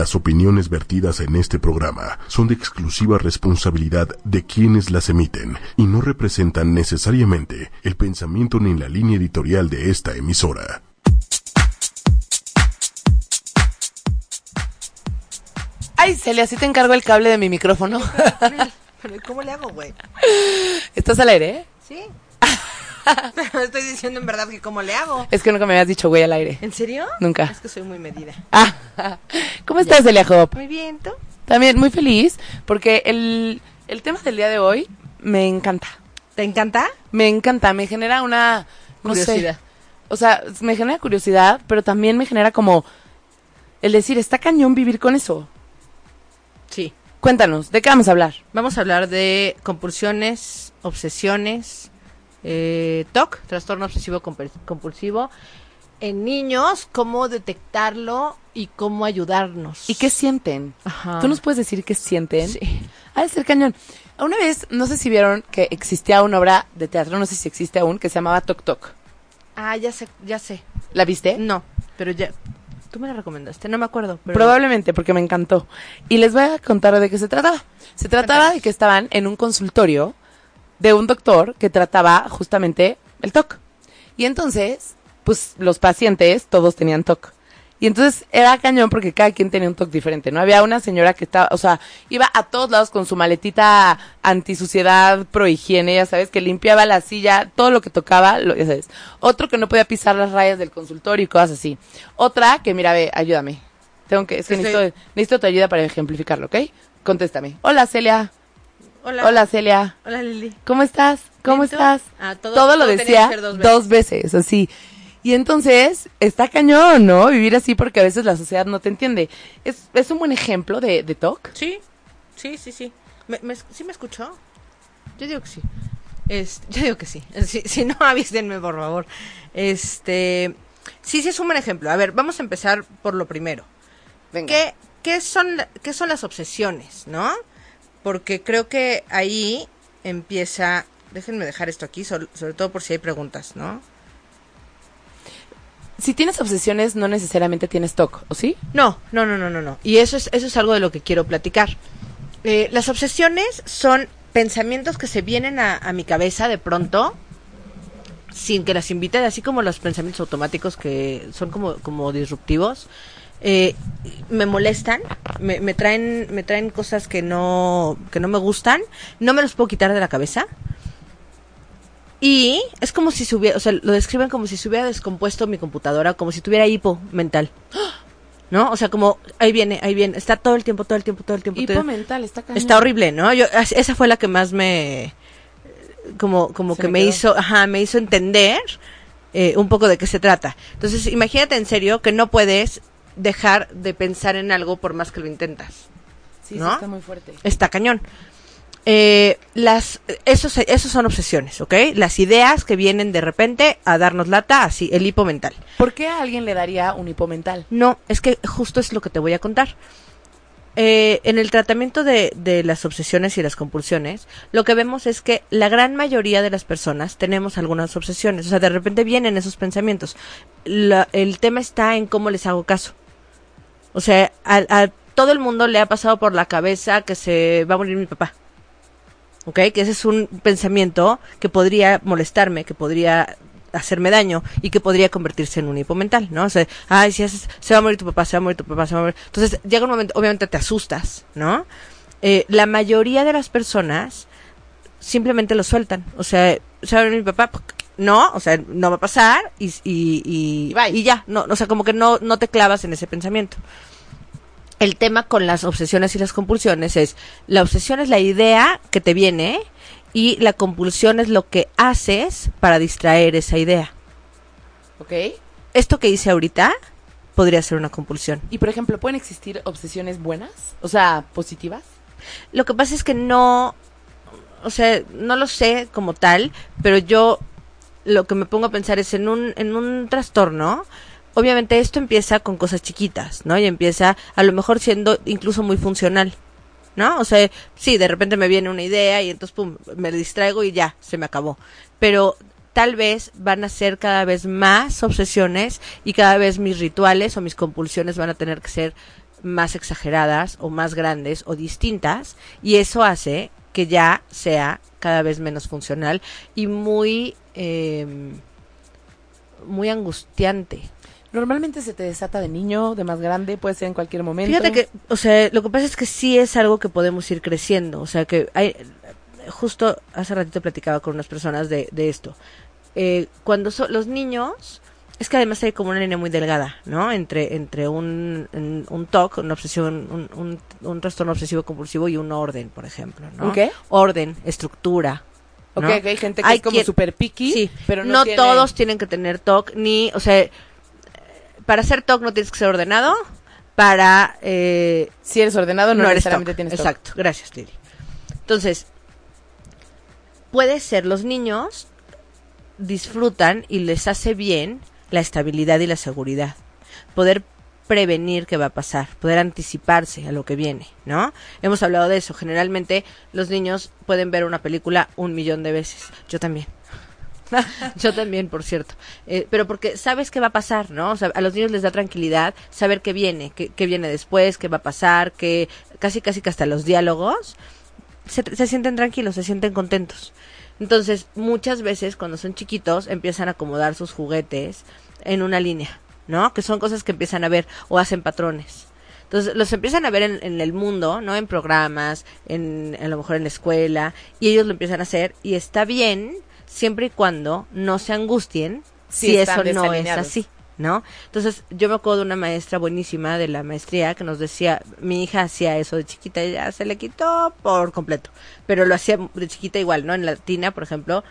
Las opiniones vertidas en este programa son de exclusiva responsabilidad de quienes las emiten y no representan necesariamente el pensamiento ni la línea editorial de esta emisora. Ay, Celia, sí te encargo el cable de mi micrófono. Pero ¿cómo le hago, güey? ¿Estás al aire? eh? Sí. Pero estoy diciendo en verdad que cómo le hago. Es que nunca me habías dicho güey al aire. ¿En serio? Nunca. Es que soy muy medida. Ah, ¿Cómo estás, Celia Hop? Muy bien, ¿tú? También muy feliz porque el, el tema del día de hoy me encanta. ¿Te encanta? Me encanta, me genera una no sé, Curiosidad. o sea, me genera curiosidad, pero también me genera como el decir, está cañón vivir con eso. Sí. Cuéntanos, ¿de qué vamos a hablar? Vamos a hablar de compulsiones, obsesiones, eh, TOC, trastorno obsesivo compul- compulsivo, en niños, cómo detectarlo y cómo ayudarnos. ¿Y qué sienten? Ajá. ¿Tú nos puedes decir qué sienten? Sí. Ha de ser cañón. Una vez, no sé si vieron que existía una obra de teatro, no sé si existe aún, que se llamaba Tok Tok. Ah, ya sé, ya sé. ¿La viste? No, pero ya. Tú me la recomendaste, no me acuerdo. Pero... Probablemente, porque me encantó. Y les voy a contar de qué se trataba. Se trataba de que estaban en un consultorio de un doctor que trataba justamente el TOC. Y entonces, pues los pacientes todos tenían TOC. Y entonces era cañón porque cada quien tenía un TOC diferente, ¿no? Había una señora que estaba, o sea, iba a todos lados con su maletita antisuciedad, pro higiene, ya sabes, que limpiaba la silla, todo lo que tocaba, lo, ya sabes. Otro que no podía pisar las rayas del consultorio y cosas así. Otra que, mira, ve, ayúdame. Tengo que, es que Estoy- necesito, necesito tu ayuda para ejemplificarlo, ¿ok? Contéstame. Hola, Celia. Hola. Hola, Celia. Hola, Lili. ¿Cómo estás? ¿Cómo estás? Ah, todo- todo, lo todo decía dos dos veces. así. Y entonces, está cañón, ¿no? Vivir así porque a veces la sociedad no te entiende. Es, es un buen ejemplo de, de TOC. Sí, sí, sí, sí. ¿Me, me, ¿Sí me escuchó? Yo digo que sí. Es, yo digo que sí. Si, si no, avísenme, por favor. Este. Sí, sí, es un buen ejemplo. A ver, vamos a empezar por lo primero. Venga. ¿Qué, qué, son, ¿Qué son las obsesiones, no? Porque creo que ahí empieza. Déjenme dejar esto aquí, sobre todo por si hay preguntas, ¿no? Si tienes obsesiones, no necesariamente tienes TOC, ¿o sí? No, no, no, no, no, no. Y eso es, eso es algo de lo que quiero platicar. Eh, las obsesiones son pensamientos que se vienen a, a mi cabeza de pronto, sin que las invite, así como los pensamientos automáticos que son como, como disruptivos. Eh, me molestan, me, me traen, me traen cosas que no, que no me gustan, no me los puedo quitar de la cabeza. Y es como si se hubiera, o sea, lo describen como si se hubiera descompuesto mi computadora, como si tuviera hipo mental. ¿No? O sea, como ahí viene, ahí viene, está todo el tiempo, todo el tiempo, todo el tiempo. todo Hipo el- mental, está cañón. Está horrible, ¿no? Yo esa fue la que más me como como Se que me me hizo, ajá, me hizo entender eh, un poco de qué se trata. Entonces, imagínate en serio que no puedes dejar de pensar en algo por más que lo intentas. Sí, sí, ¿no? está muy fuerte. Está cañón. Eh, las, esos, esos son obsesiones, ¿ok? Las ideas que vienen de repente a darnos lata, así, el hipo mental. ¿Por qué a alguien le daría un hipo mental? No, es que justo es lo que te voy a contar. Eh, en el tratamiento de, de las obsesiones y las compulsiones, lo que vemos es que la gran mayoría de las personas tenemos algunas obsesiones. O sea, de repente vienen esos pensamientos. La- el tema está en cómo les hago caso. O sea, a, todo el mundo le ha pasado por la cabeza que se va a morir mi papá. ¿Ok? Que ese es un pensamiento que podría molestarme, que podría hacerme daño y que podría convertirse en un hipo mental, ¿no? O sea, ay, si haces, se va a morir tu papá, se va a morir tu papá, se va a morir. Entonces, llega un momento, obviamente te asustas, ¿no? Eh, la mayoría de las personas simplemente lo sueltan. O sea, se va a morir mi papá, no, o sea, no va a pasar y, y, y, Y ya, no, o sea, como que no, no te clavas en ese pensamiento el tema con las obsesiones y las compulsiones es, la obsesión es la idea que te viene y la compulsión es lo que haces para distraer esa idea. ¿Ok? Esto que hice ahorita podría ser una compulsión. Y por ejemplo, ¿pueden existir obsesiones buenas? O sea, positivas. Lo que pasa es que no, o sea, no lo sé como tal, pero yo lo que me pongo a pensar es en un, en un trastorno. Obviamente esto empieza con cosas chiquitas, ¿no? Y empieza a lo mejor siendo incluso muy funcional, ¿no? O sea, sí, de repente me viene una idea y entonces, pum, me distraigo y ya, se me acabó. Pero tal vez van a ser cada vez más obsesiones y cada vez mis rituales o mis compulsiones van a tener que ser más exageradas o más grandes o distintas y eso hace que ya sea cada vez menos funcional y muy em, muy angustiante. Normalmente se te desata de niño, de más grande, puede ser en cualquier momento. Fíjate que, o sea, lo que pasa es que sí es algo que podemos ir creciendo. O sea, que hay, justo hace ratito platicaba con unas personas de, de esto. Eh, cuando son los niños, es que además hay como una línea muy delgada, ¿no? Entre, entre un, un, un TOC, una obsesión, un, un, un trastorno obsesivo compulsivo y un orden, por ejemplo, ¿no? ¿Un qué? Orden, estructura. Ok, ¿no? que hay gente que Hay es como quien- super picky, Sí, pero no, no, tiene- todos tienen que tener TOC, ni, o sea, para ser TOC no tienes que ser ordenado, para eh, Si eres ordenado, no, no eres necesariamente tienes TOC. Exacto, gracias, Lili. Entonces, puede ser los niños disfrutan y les hace bien la estabilidad y la seguridad. Poder prevenir qué va a pasar, poder anticiparse a lo que viene, ¿no? Hemos hablado de eso. Generalmente los niños pueden ver una película un millón de veces. Yo también. Yo también, por cierto. Eh, pero porque sabes qué va a pasar, ¿no? O sea, a los niños les da tranquilidad saber qué viene, qué, qué viene después, qué va a pasar, que casi casi que hasta los diálogos se, se sienten tranquilos, se sienten contentos. Entonces, muchas veces cuando son chiquitos empiezan a acomodar sus juguetes en una línea, ¿no? Que son cosas que empiezan a ver o hacen patrones. Entonces, los empiezan a ver en, en el mundo, ¿no? En programas, en, a lo mejor en la escuela, y ellos lo empiezan a hacer, y está bien siempre y cuando no se angustien Si si, eso no es así. ¿No? Entonces, yo me acuerdo de una maestra buenísima de la maestría que nos decía, mi hija hacía eso de chiquita y ya se le quitó por completo, pero lo hacía de chiquita igual, ¿no? En la tina, por ejemplo,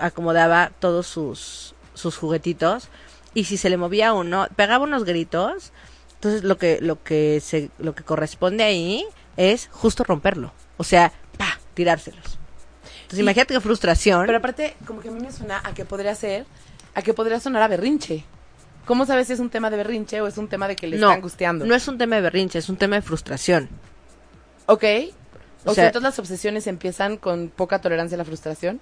acomodaba todos sus, sus juguetitos y si se le movía uno, pegaba unos gritos, entonces lo que, lo que se, lo que corresponde ahí es justo romperlo, o sea, pa, tirárselos. Entonces, imagínate qué frustración. Pero aparte, como que a mí me suena a que podría ser, a que podría sonar a berrinche. ¿Cómo sabes si es un tema de berrinche o es un tema de que le no, está angustiando? no es un tema de berrinche, es un tema de frustración. Ok. O, O sea, sea- todas las obsesiones empiezan con poca tolerancia a la frustración.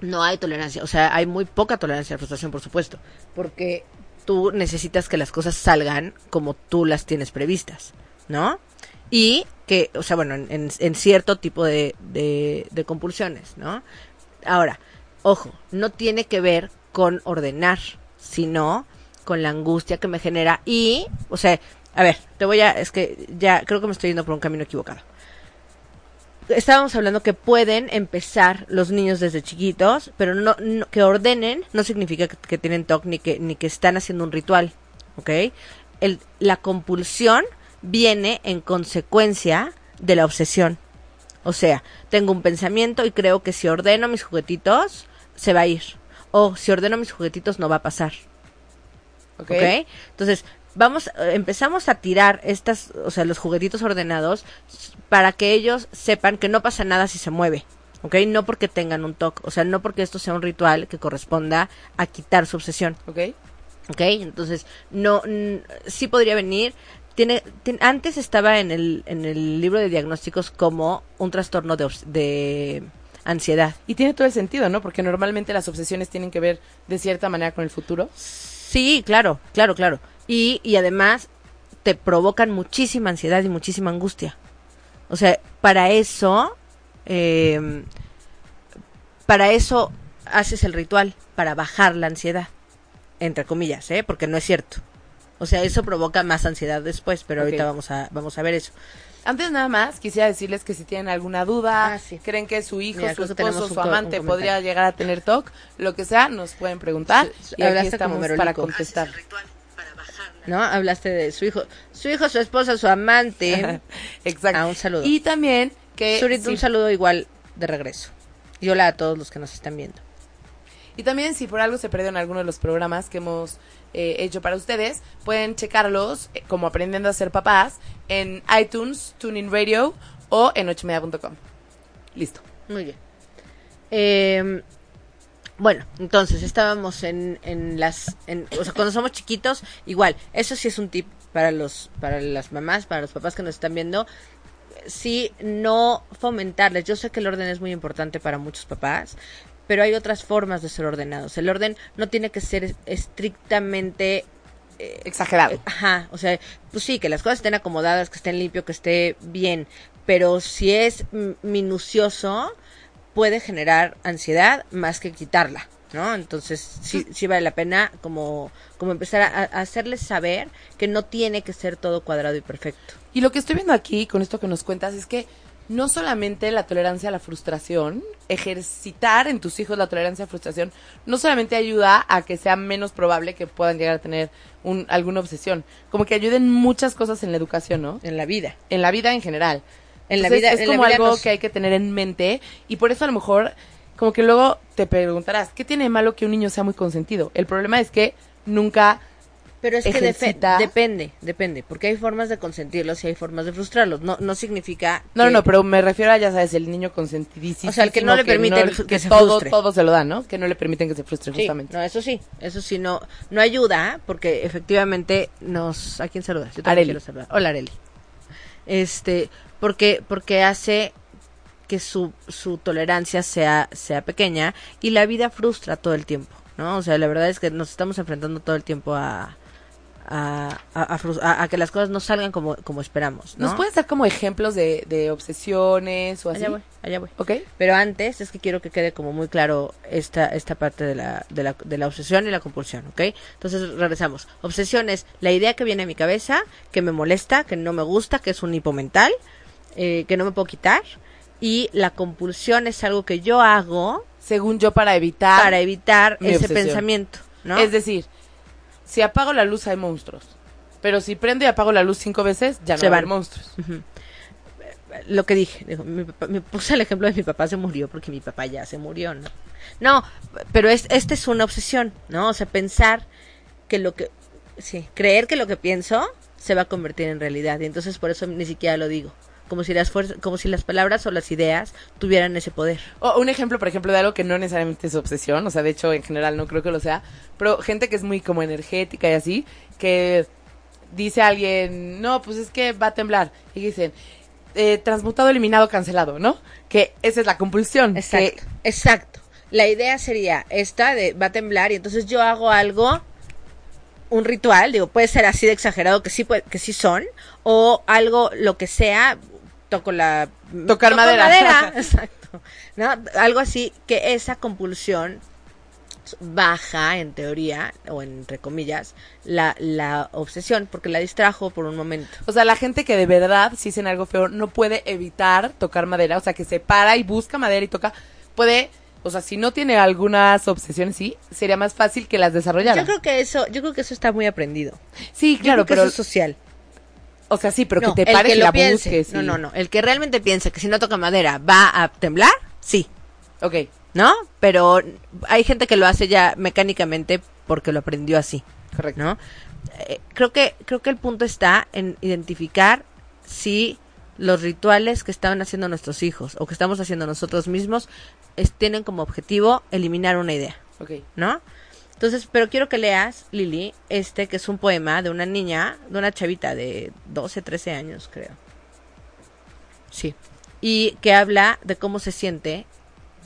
No hay tolerancia, o sea, hay muy poca tolerancia a la frustración, por supuesto, porque tú necesitas que las cosas salgan como tú las tienes previstas, ¿no? Y que, o sea, bueno, en, en- en cierto tipo de, de, de compulsiones, ¿no? Ahora, ojo, no tiene que ver con ordenar, sino con la angustia que me genera y, o sea, a ver, te voy a, es que ya creo que me estoy yendo por un camino equivocado estábamos hablando que pueden empezar los niños desde chiquitos, pero no, que ordenen no significa que, que tienen TOC ni que ni que están haciendo un ritual, ¿ok? El, la compulsión viene en consecuencia de la obsesión. O sea, tengo un pensamiento y creo que si ordeno mis juguetitos se va a ir. O si ordeno mis juguetitos no va a pasar. ¿Ok? ¿ok? Entonces, vamos, eh, empezamos a tirar estas, o sea, los juguetitos ordenados para que ellos sepan que no pasa nada si se mueve, ¿ok? No porque tengan un toque, o sea, no porque esto sea un ritual que corresponda a quitar su obsesión, ¿Ok? ¿ok? Entonces, no, sí podría venir. Tiene, tien- antes estaba en el, en el libro de diagnósticos como un trastorno de ansiedad. Y tiene todo el sentido, ¿no? Porque normalmente las obsesiones tienen que ver de cierta manera con el futuro. Sí, claro, claro, claro. Y, y además te provocan muchísima ansiedad y muchísima angustia. O sea, para eso, eh, para eso haces el ritual, para bajar la ansiedad, entre comillas, ¿eh? Porque no es cierto. O sea, eso provoca más ansiedad después, pero ahorita vamos a, vamos a ver eso. Antes nada más, quisiera decirles que si tienen alguna duda, Ah, sí. creen que su hijo, Mira, su esposo, su amante podría llegar a tener TOC, lo que sea, nos pueden preguntar Sí, y aquí estamos como para contestar. ¿No? Hablaste de su hijo, su hijo, su esposa, su amante. Exacto. Ah, un saludo. Y también que Zurita, si- un saludo igual de regreso. Y hola a todos los que nos están viendo. Y también si por algo se perdieron alguno de los programas que hemos eh, hecho para ustedes, pueden checarlos eh, como aprendiendo a ser papás en iTunes, TuneIn Radio o en ochomedia.com. Listo. Muy bien. Eh, bueno, entonces estábamos en, en las, en, o sea, cuando somos chiquitos, igual, eso sí es un tip para los, para las mamás, para los papás que nos están viendo, sí no fomentarles. Yo sé que el orden es muy importante para muchos papás, pero hay otras formas de ser ordenados. El orden no tiene que ser estrictamente eh, Exagerado. eh, Ajá, o sea, pues sí, que las cosas estén acomodadas, que estén limpio, que esté bien, pero si es minucioso, puede generar ansiedad más que quitarla, ¿no? Entonces, sí, sí vale la pena como, como empezar a, a hacerles saber que no tiene que ser todo cuadrado y perfecto. Y lo que estoy viendo aquí con esto que nos cuentas es que no solamente la tolerancia a la frustración, ejercitar en tus hijos la tolerancia a la frustración, no solamente ayuda a que sea menos probable que puedan llegar a tener un, alguna obsesión, como que ayuden muchas cosas en la educación, ¿no? En la vida. En la vida en general. En la Entonces, vida- es en la como vida algo nos- que hay que tener en mente y por eso a lo mejor como que luego te preguntarás, ¿qué tiene de malo que un niño sea muy consentido? El problema es que nunca Pero es que depende, depende, porque hay formas de consentirlos y hay formas de frustrarlos. No, no significa. No, no, que- no, pero me refiero a, ya sabes, el niño consentidísimo. O sea, el que no le permiten no- que se todo, frustre. todo se lo dan, ¿no? Que no le permiten que se frustre, Sí, justamente. no, eso sí, eso sí, no, no ayuda, porque efectivamente nos... ¿A quién saludas? Yo también Areli. quiero saludar. Hola, Areli. Este, porque, porque hace que su, su tolerancia sea, sea pequeña y la vida frustra todo el tiempo, ¿no? O sea, la verdad es que nos estamos enfrentando todo el tiempo a... A, a, que las cosas no salgan como, como esperamos, ¿no? ¿Nos puedes dar como ejemplos de, de obsesiones o así? Allá voy, allá voy. ¿Ok? Pero antes es que quiero que quede como muy claro esta, esta parte de la, de, la, de la obsesión y la compulsión, ¿ok? Entonces regresamos. Obsesión es la idea que viene a mi cabeza, que me molesta, que no me gusta, que es un hipomental, eh, que no me puedo quitar. Y la compulsión es algo que yo hago Según yo, para evitar... para evitar ese obsesión. pensamiento, ¿no? Es decir, si apago la luz hay monstruos. Pero si prendo y apago la luz cinco veces, ya no Se va a haber van. monstruos. lo que dije, digo, mi papá- me puse el ejemplo de mi papá se murió porque mi papá ya se murió, ¿no? No, pero es, esta es una obsesión, ¿no? O sea, pensar que lo que, sí, creer que lo que pienso se va a convertir en realidad y entonces por eso ni siquiera lo digo, como si las fuerzas, como si las palabras o las ideas tuvieran ese poder. O un ejemplo, por ejemplo, de algo que no necesariamente es obsesión, o sea, de hecho, en general no creo que lo sea, pero gente que es muy como energética y así, que dice a alguien, no, pues es que va a temblar, y dicen, eh, transmutado, eliminado, cancelado, ¿no? Que esa es la compulsión. Exacto, que- exacto. La idea sería esta de va a temblar y entonces yo hago algo un ritual, digo, puede ser así de exagerado que sí puede- que sí son o algo lo que sea, toco la Tocar toco madera. exacto. ¿No? Algo así que esa compulsión baja en teoría o entre comillas la, la obsesión porque la distrajo por un momento. O sea, la gente que de verdad, si dicen algo feo, no puede evitar tocar madera, o sea, que se para y busca madera y toca, puede, o sea, si no tiene algunas obsesiones, sí, sería más fácil que las desarrollara. Yo creo que eso, yo creo que eso está muy aprendido. sí, Yo claro, creo que pero, eso es social. O sea, sí, pero No, que te el pares que y lo la piense. busques. No, y- no, no. El que realmente piensa que si no toca madera va a temblar, sí, Ok, ¿no? Pero hay gente que lo hace ya mecánicamente porque lo aprendió así, correcto. ¿no? Eh, creo que creo que el punto está en identificar si los rituales que estaban haciendo nuestros hijos o que estamos haciendo nosotros mismos es- tienen como objetivo eliminar una idea. Ok. ¿no? Entonces, pero quiero que leas, Lili, este que es un poema de una niña, de una chavita de 12, 13 años, creo. Sí. Y que habla de cómo se siente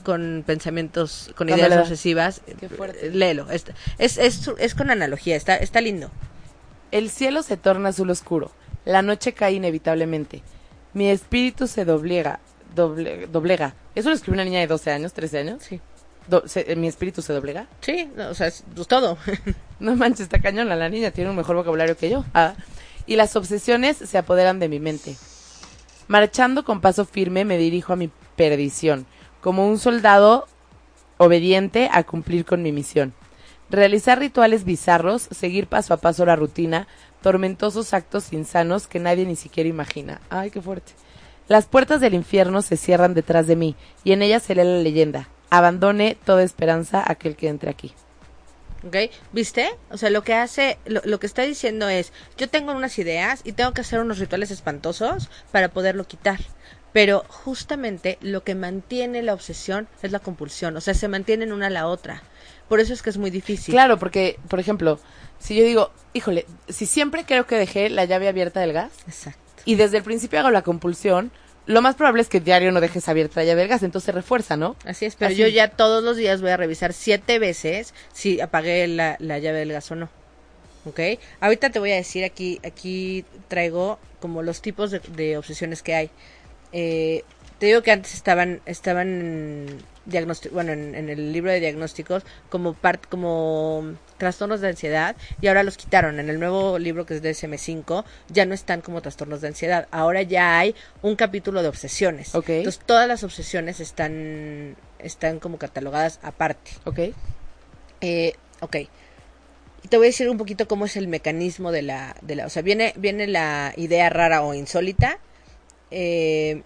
con pensamientos, con ideas obsesivas. Qué fuerte. Eh, Léelo. Es, es, es, es con analogía, está, está lindo. El cielo se torna azul oscuro, la noche cae inevitablemente. Mi espíritu se doblega, doble- doblega. ¿Eso lo escribió una niña de 12 años, 13 años? Sí. Do- se- ¿Mi espíritu se doblega? Sí, no, o sea, es pues, todo. No manches, está cañona, la niña tiene un mejor vocabulario que yo. Ah. Y las obsesiones se apoderan de mi mente. Marchando con paso firme me dirijo a mi perdición, como un soldado obediente a cumplir con mi misión. Realizar rituales bizarros, seguir paso a paso la rutina, tormentosos actos insanos que nadie ni siquiera imagina. Ay, qué fuerte. Las puertas del infierno se cierran detrás de mí, y en ellas se lee la leyenda. Abandone toda esperanza a aquel que entre aquí. ¿Ok? ¿Viste? O sea, lo que hace, lo, lo que está diciendo es, yo tengo unas ideas y tengo que hacer unos rituales espantosos para poderlo quitar. Pero justamente lo que mantiene la obsesión es la compulsión. O sea, se mantienen una a la otra. Por eso es que es muy difícil. Claro, porque, por ejemplo, si yo digo, híjole, si siempre creo que dejé la llave abierta del gas Exacto. y desde el principio hago la compulsión, lo más probable es que diario no dejes abierta la llave del gas, entonces se refuerza, ¿no? Así es, pero Así. yo ya todos los días voy a revisar siete veces si apagué la, la llave del gas o no. ¿ok? Ahorita te voy a decir aquí, aquí traigo como los tipos de, de obsesiones que hay. Eh, te digo que antes estaban, estaban diagnóstico, bueno, en, en el libro de diagnósticos como part, como trastornos de ansiedad y ahora los quitaron. En el nuevo libro que es DSM5 ya no están como trastornos de ansiedad. Ahora ya hay un capítulo de obsesiones. Entonces todas las obsesiones están, están como catalogadas aparte. ¿Ok? Eh, ok. Te voy a decir un poquito cómo es el mecanismo de la, de la, o sea, viene, viene la idea rara o insólita, eh,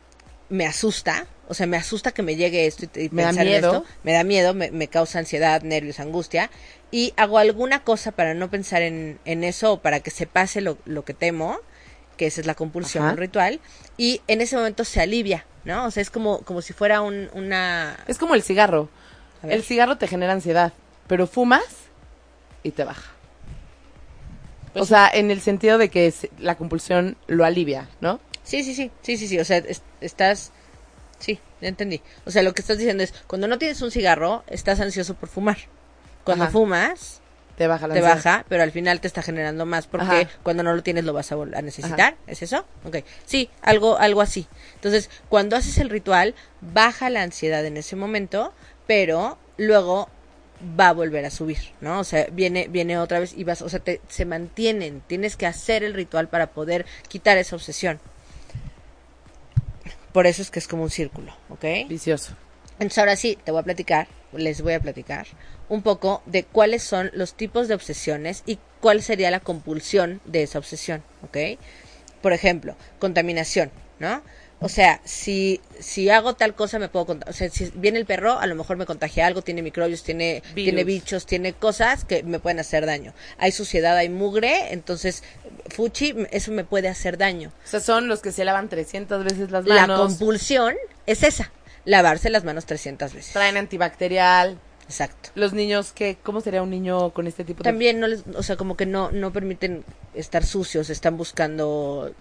me asusta, o sea, me asusta que me llegue esto y, y Me da pensar en miedo. esto, me da miedo, me, me causa ansiedad, nervios, angustia, y hago alguna cosa para no pensar en, en eso o para que se pase lo, lo que temo, que esa es la compulsión, Ajá. un ritual, y en ese momento se alivia, ¿no? O sea, es como, como si fuera un, una... Es como el cigarro. El cigarro te genera ansiedad, pero fumas y te baja. Pues o sea, en el sentido de que la compulsión lo alivia, ¿no? Sí, sí, sí, sí, sí, sí, o sea, es- estás, sí, ya entendí. O sea, lo que estás diciendo es, cuando no tienes un cigarro, estás ansioso por fumar. Cuando Ajá. fumas, Te baja la te ansiedad. baja, pero al final te está generando más porque Ajá. cuando no lo tienes lo vas a, a necesitar. ¿Es eso? Ok. Sí, algo, algo así. Entonces, cuando haces el ritual, baja la ansiedad en ese momento, pero luego va a volver a subir, ¿no? O sea, viene, viene otra vez y vas, o sea, te, se mantienen. Tienes que hacer el ritual para poder quitar esa obsesión. Por eso es que es como un círculo, ¿ok? Vicioso. Entonces ahora sí, te voy a platicar, les voy a platicar un poco de cuáles son los tipos de obsesiones y cuál sería la compulsión de esa obsesión, ¿ok? Por ejemplo, contaminación, ¿no? O sea, si, si hago tal cosa me puedo contagiar. O sea, si viene el perro, a lo mejor me contagia algo, tiene microbios, tiene, Virus. tiene bichos, tiene cosas que me pueden hacer daño. Hay suciedad, hay mugre, entonces, fuchi, eso me puede hacer daño. O sea, son los que se lavan 300 veces las La manos, compulsión es esa, lavarse las manos 300 veces. traen antibacterial. Exacto. Los niños, que ¿cómo sería un niño con este tipo de... También no les, o sea, como que no, no permiten estar sucios, están buscando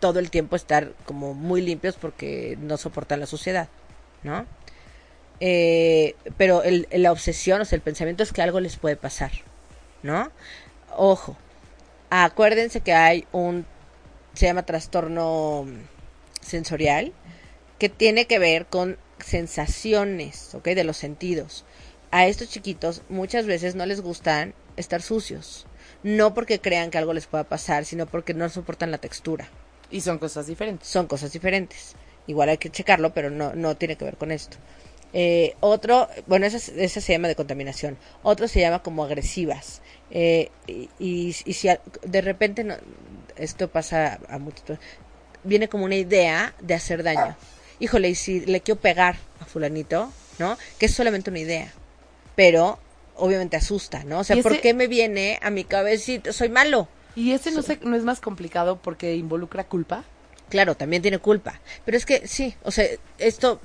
todo el tiempo estar como muy limpios porque no soportan la suciedad, ¿no? Eh, pero el, la obsesión, o sea, el pensamiento es que algo les puede pasar, ¿no? Ojo, acuérdense que hay un, se llama trastorno sensorial, que tiene que ver con sensaciones, ¿ok? De los sentidos. A estos chiquitos muchas veces no les gustan estar sucios. No porque crean que algo les pueda pasar, sino porque no soportan la textura. Y son cosas diferentes. Son cosas diferentes. Igual hay que checarlo, pero no, no tiene que ver con esto. Eh, otro, bueno, esa, esa se llama de contaminación. Otro se llama como agresivas. Eh, y, y, y si a- de repente, no, esto pasa a muchos, viene como una idea de hacer daño. Híjole, y si le quiero pegar a fulanito, ¿no? Que es solamente una idea. Pero obviamente asusta, ¿no? O sea, Y ¿por ese- qué me viene a mi cabecita? Soy malo. ¿Y ese no, se, no es más complicado porque involucra culpa? Claro, también tiene culpa. Pero es que sí, o sea, esto,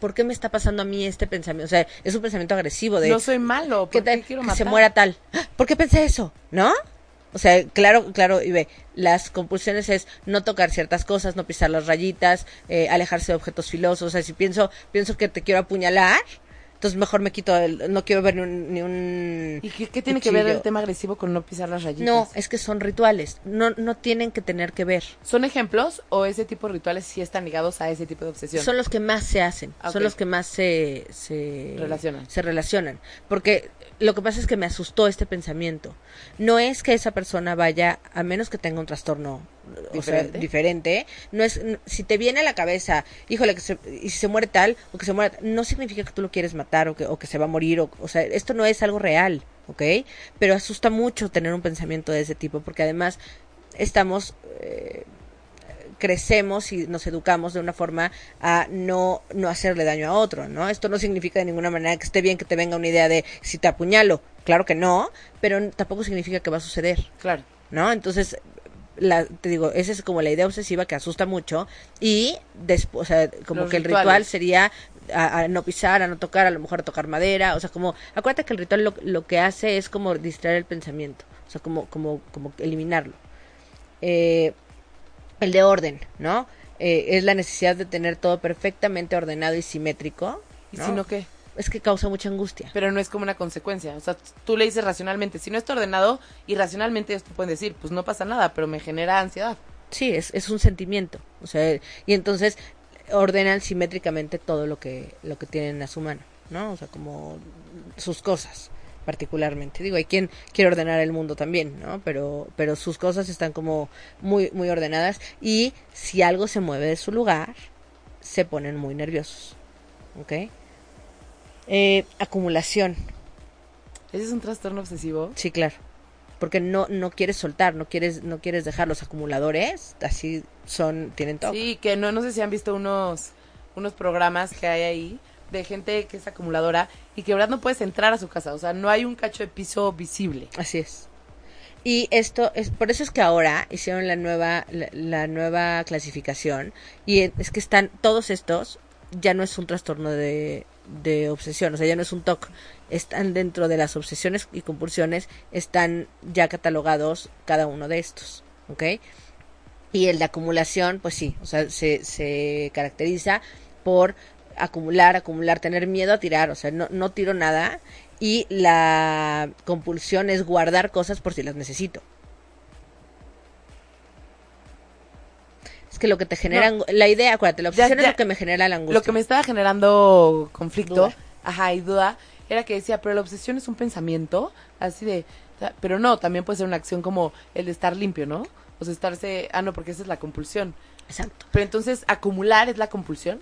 ¿por qué me está pasando a mí este pensamiento? O sea, es un pensamiento agresivo de... No soy malo, ¿por ¿qué tal quiero que matar? se muera tal? ¡Ah! ¿Por qué pensé eso? ¿No? O sea, claro, claro, y ve, las compulsiones es no tocar ciertas cosas, no pisar las rayitas, eh, alejarse de objetos filosos. O sea, si pienso, pienso que te quiero apuñalar, entonces mejor me quito, el, no quiero ver ni un... Ni un ¿Y qué, qué tiene que ver el tema agresivo con no pisar las rayitas? No, es que son rituales, no, no tienen que tener que ver. ¿Son ejemplos o ese tipo de rituales sí están ligados a ese tipo de obsesión? Son los que más se hacen, Ah, son los que más se, se Relacionan. Se relacionan. Porque lo que pasa es que me asustó este pensamiento. No es que esa persona vaya, a menos que tenga un trastorno o sea, Diferente. diferente, no es, si te viene a la cabeza, híjole, que se, y si se muere tal, o que se muera, no significa que tú lo quieres matar o que, o que se va a morir, o, o sea, esto no es algo real, ¿ok? Pero asusta mucho tener un pensamiento de ese tipo, porque además estamos, eh, crecemos y nos educamos de una forma a no, no hacerle daño a otro, ¿no? Esto no significa de ninguna manera que esté bien que te venga una idea de si te apuñalo, claro que no, pero tampoco significa que va a suceder, Claro. ¿no? Entonces, la, te digo, esa es como la idea obsesiva que asusta mucho y después, o sea, como Los que el ritual sería a, a no pisar, a no tocar, a lo mejor a tocar madera, o sea, como, acuérdate que el ritual lo, lo que hace es como distraer el pensamiento, o sea, como, como, como eliminarlo. Eh, el de orden, ¿no? Eh, es la necesidad de tener todo perfectamente ordenado y simétrico. ¿Y si no qué? Es que causa mucha angustia. Pero no es como una consecuencia. O sea, tú le dices racionalmente, si no está ordenado, y racionalmente ellos te pueden decir, pues no pasa nada, pero me genera ansiedad. Sí, es, es un sentimiento. O sea, y entonces ordenan simétricamente todo lo que, lo que tienen a su mano, ¿no? O sea, como sus cosas particularmente. Digo, hay quien quiere ordenar el mundo también, ¿no? Pero, pero sus cosas están como muy, muy ordenadas y si algo se mueve de su lugar, se ponen muy nerviosos, ¿ok? Eh, acumulación, ¿Ese es un trastorno obsesivo? sí, claro. Porque no, no quieres soltar, no quieres, no quieres dejar los acumuladores, así son, tienen todo. Sí, que no, no sé si han visto unos, unos programas que hay ahí de gente que es acumuladora y que de verdad no puedes entrar a su casa. O sea, no hay un cacho de piso visible. Así es. Y esto es por eso es que ahora hicieron la nueva la, la nueva clasificación y es que están todos estos ya no es un trastorno de, de obsesión, o sea, ya no es un TOC, están dentro de las obsesiones y compulsiones, están ya catalogados cada uno de estos, ¿ok? Y el de acumulación, pues sí, o sea, se, se caracteriza por acumular, acumular, tener miedo a tirar, o sea, no, no tiro nada y la compulsión es guardar cosas por si las necesito. Es que lo que te genera, la idea, acuérdate, la obsesión ya- es lo que me genera la angustia. Lo que me estaba generando conflicto, Duda. ajá, y duda, era que decía, pero la obsesión es un pensamiento, así de, pero no, también puede ser una acción como el de estar limpio, ¿no? O sea, estarse, ah, no, porque esa es la compulsión. Exacto. Pero entonces, acumular es la compulsión.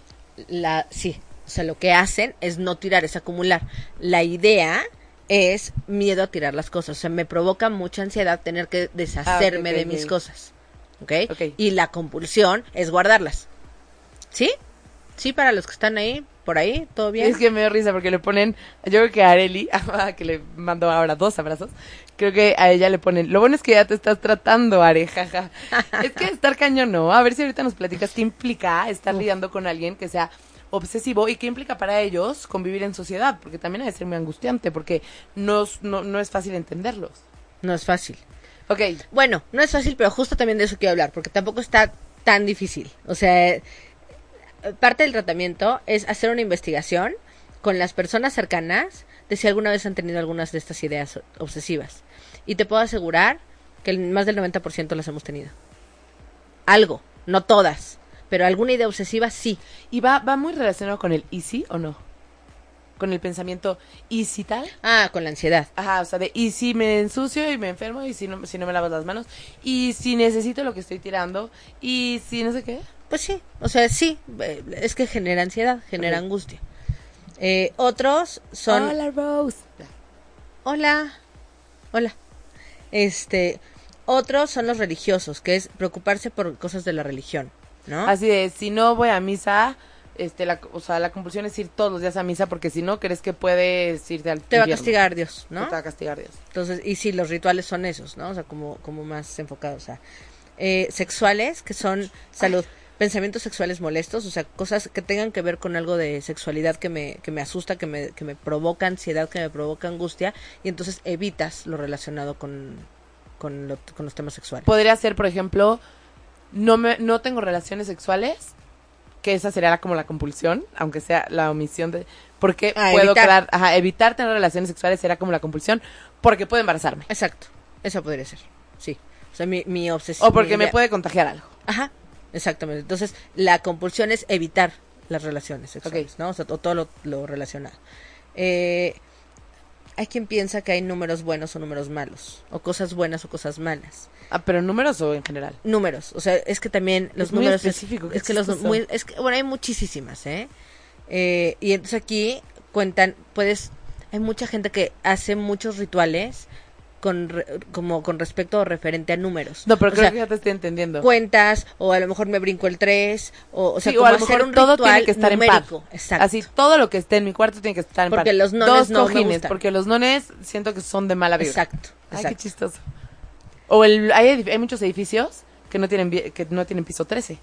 La, sí, o sea, lo que hacen es no tirar, es acumular. La idea es miedo a tirar las cosas, o sea, me provoca mucha ansiedad tener que deshacerme Ah, ok, de mis cosas. ¿Ok? Ok. Y la compulsión es guardarlas. ¿Sí? Sí, para los que están ahí, por ahí, todo bien. Es que me dio risa porque le ponen, yo creo que a Areli, que le mandó ahora dos abrazos, creo que a ella le ponen, lo bueno es que ya te estás tratando, Are, jaja. es que estar cañón, ¿no? A ver si ahorita nos platicas qué implica estar lidiando con alguien que sea obsesivo y qué implica para ellos convivir en sociedad, porque también ha de ser muy angustiante, porque no, no, no es fácil entenderlos. No es fácil. Ok, Bueno, no es fácil, pero justo también de eso quiero hablar, porque tampoco está tan difícil. O sea, parte del tratamiento es hacer una investigación con las personas cercanas de si alguna vez han tenido algunas de estas ideas obsesivas. Y te puedo asegurar que más del 90% las hemos tenido. Algo, no todas, pero alguna idea obsesiva sí. ¿y va, va muy relacionado con el easy o no? Con el pensamiento easy tal. Ah, con la ansiedad. Ajá, o sea, de, y si me ensucio y me enfermo, y si no, si no me lavas las manos, y si necesito lo que estoy tirando, y si no sé qué. Pues sí, o sea, sí, eh, es que genera ansiedad, genera angustia. Eh, otros son... Hola, Rose. Hola. Hola. Este, otros son los religiosos, que es preocuparse por cosas de la religión, ¿no? Así de, si no voy a misa, este, la, o sea, la compulsión es ir todos los días a misa, porque si no, crees que puedes irte al Te va a castigar Dios, ¿no? Te va a castigar Dios. Entonces, y sí, los rituales son esos, ¿no? O sea, como, como más enfocados, sea, eh, sexuales, que son salud, pensamientos sexuales molestos, o sea, cosas que tengan que ver con algo de sexualidad que me, que me asusta, que me, que me provoca ansiedad, que me provoca angustia, y entonces evitas lo relacionado con, con, lo- con los temas sexuales. Podría ser, por ejemplo, no me, no tengo relaciones sexuales, que esa sería como la compulsión, aunque sea la omisión de, porque Ah, puedo evitar. quedar, ajá, evitar tener relaciones sexuales será como la compulsión, porque puedo embarazarme. Exacto, eso podría ser, sí. O sea, mi, mi obsesión. O porque mi me puede contagiar algo. Ajá, exactamente. Entonces, la compulsión es evitar las relaciones sexuales, Ok. ¿no? O sea, o todo lo, lo relacionado. Eh, hay quien piensa que hay números buenos o números malos, o cosas buenas o cosas malas. Ah, pero números o en general. Números, o sea, es que también los Es muy números específico, es, que los muy, es que bueno, hay muchísimas, ¿eh? Eh, y entonces aquí cuentan, puedes hay mucha gente que hace muchos rituales con re- como con respecto o referente a números. No, pero O creo sea, que ya te estoy entendiendo. cuentas o a lo mejor me brinco el 3 o, o sea, Sí, o como a lo hacer mejor un todo ritual tiene que estar en numérico. par. Exacto. Así, todo lo que esté en mi cuarto tiene que estar en Porque par. los nones Dos no me cojines, gustan. porque los nones siento que son de mala vibra. Exacto. Ay, exacto. qué chistoso. O el, hay, hay muchos edificios que no tienen que no tienen piso 13.